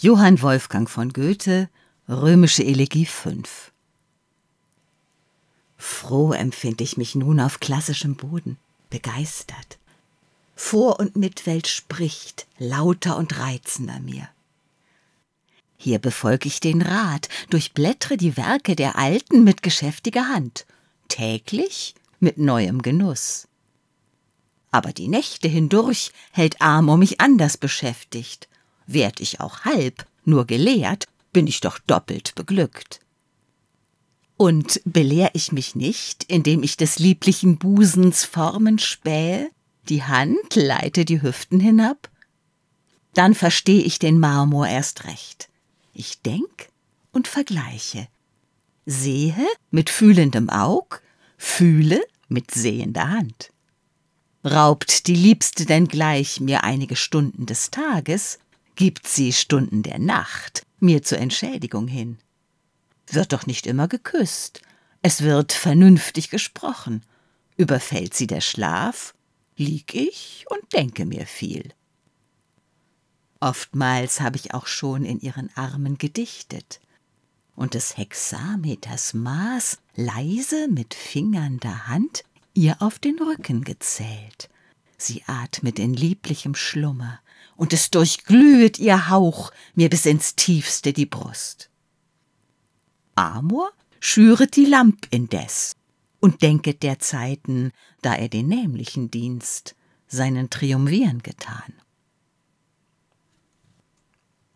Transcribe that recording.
Johann Wolfgang von Goethe, Römische Elegie 5. Froh empfinde ich mich nun auf klassischem Boden, begeistert. Vor- und Mitwelt spricht lauter und reizender mir. Hier befolg ich den Rat, durchblättre die Werke der Alten mit geschäftiger Hand, täglich mit neuem Genuss. Aber die Nächte hindurch hält Amor mich anders beschäftigt, werd ich auch halb, nur gelehrt, bin ich doch doppelt beglückt. Und belehr ich mich nicht, indem ich des lieblichen Busens Formen spähe, die Hand leite die Hüften hinab? Dann versteh ich den Marmor erst recht. Ich denk und vergleiche, sehe mit fühlendem Aug, fühle mit sehender Hand. Raubt die Liebste denn gleich mir einige Stunden des Tages, gibt sie Stunden der Nacht mir zur Entschädigung hin. Wird doch nicht immer geküsst, es wird vernünftig gesprochen. Überfällt sie der Schlaf, lieg ich und denke mir viel. Oftmals habe ich auch schon in ihren Armen gedichtet und des Hexameters Maß leise mit Fingern der Hand ihr auf den Rücken gezählt. Sie atmet in lieblichem Schlummer, und es durchglühet ihr Hauch mir bis ins tiefste die Brust. Amor schüret die Lamp indes und denket der Zeiten, da er den nämlichen Dienst seinen Triumviren getan.